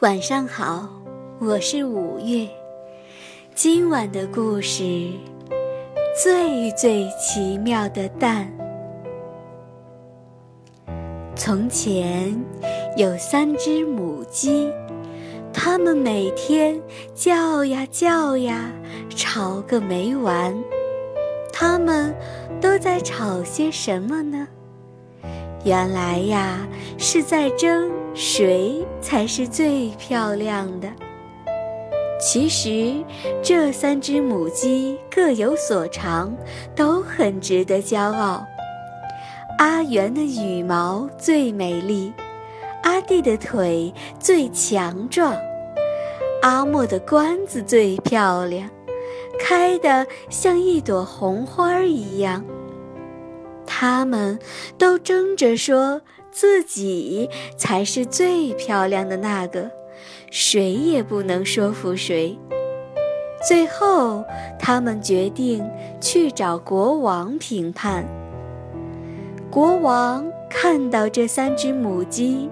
晚上好，我是五月。今晚的故事，最最奇妙的蛋。从前有三只母鸡，它们每天叫呀叫呀，吵个没完。它们都在吵些什么呢？原来呀，是在争谁才是最漂亮的。其实，这三只母鸡各有所长，都很值得骄傲。阿元的羽毛最美丽，阿弟的腿最强壮，阿莫的冠子最漂亮，开得像一朵红花一样。他们都争着说自己才是最漂亮的那个，谁也不能说服谁。最后，他们决定去找国王评判。国王看到这三只母鸡，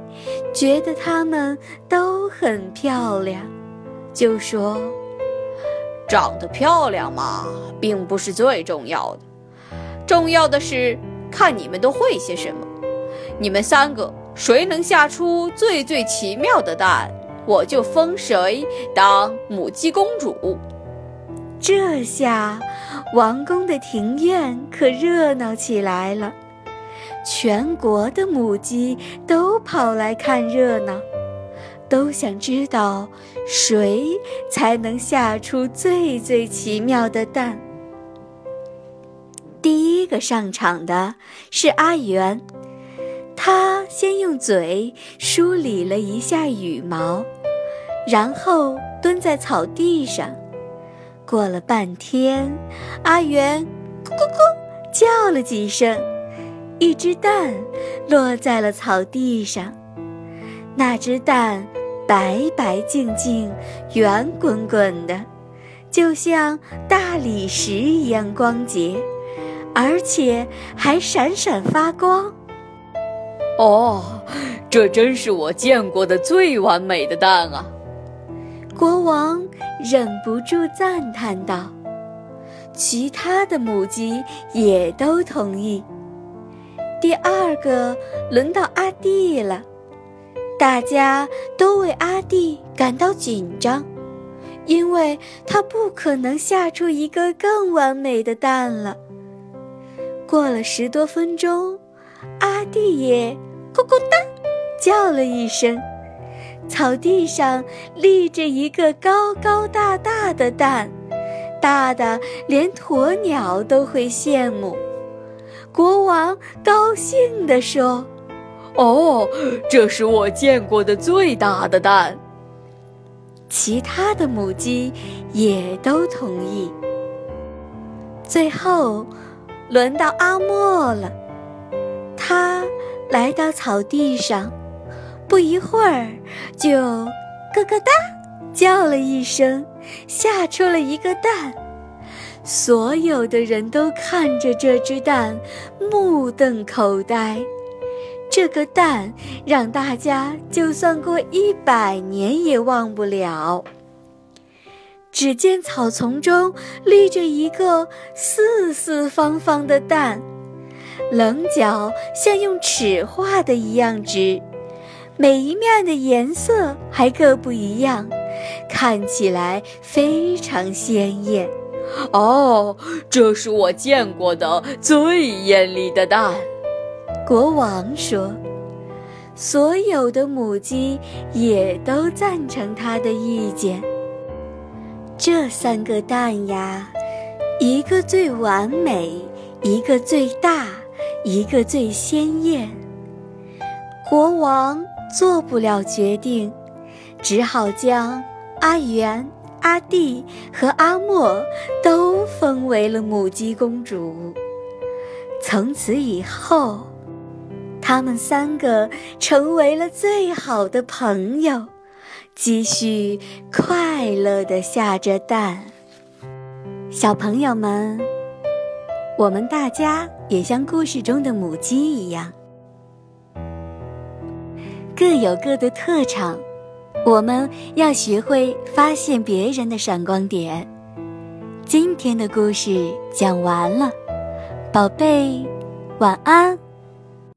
觉得它们都很漂亮，就说：“长得漂亮嘛，并不是最重要的，重要的是。”看你们都会些什么？你们三个谁能下出最最奇妙的蛋，我就封谁当母鸡公主。这下，王宫的庭院可热闹起来了，全国的母鸡都跑来看热闹，都想知道谁才能下出最最奇妙的蛋。第一个上场的是阿元，他先用嘴梳理了一下羽毛，然后蹲在草地上。过了半天，阿元咕咕咕叫了几声，一只蛋落在了草地上。那只蛋白白净净、圆滚滚的，就像大理石一样光洁。而且还闪闪发光。哦，这真是我见过的最完美的蛋啊！国王忍不住赞叹道。其他的母鸡也都同意。第二个轮到阿弟了，大家都为阿弟感到紧张，因为他不可能下出一个更完美的蛋了。过了十多分钟，阿弟也咕咕哒叫了一声，草地上立着一个高高大大的蛋，大的连鸵鸟都会羡慕。国王高兴地说：“哦，这是我见过的最大的蛋。”其他的母鸡也都同意。最后。轮到阿莫了，他来到草地上，不一会儿就咯咯哒叫了一声，下出了一个蛋。所有的人都看着这只蛋，目瞪口呆。这个蛋让大家就算过一百年也忘不了。只见草丛中立着一个四四方方的蛋，棱角像用尺画的一样直，每一面的颜色还各不一样，看起来非常鲜艳。哦，这是我见过的最艳丽的蛋，国王说。所有的母鸡也都赞成他的意见。这三个蛋呀，一个最完美，一个最大，一个最鲜艳。国王做不了决定，只好将阿元、阿弟和阿莫都封为了母鸡公主。从此以后，他们三个成为了最好的朋友。继续快乐地下着蛋，小朋友们，我们大家也像故事中的母鸡一样，各有各的特长，我们要学会发现别人的闪光点。今天的故事讲完了，宝贝，晚安。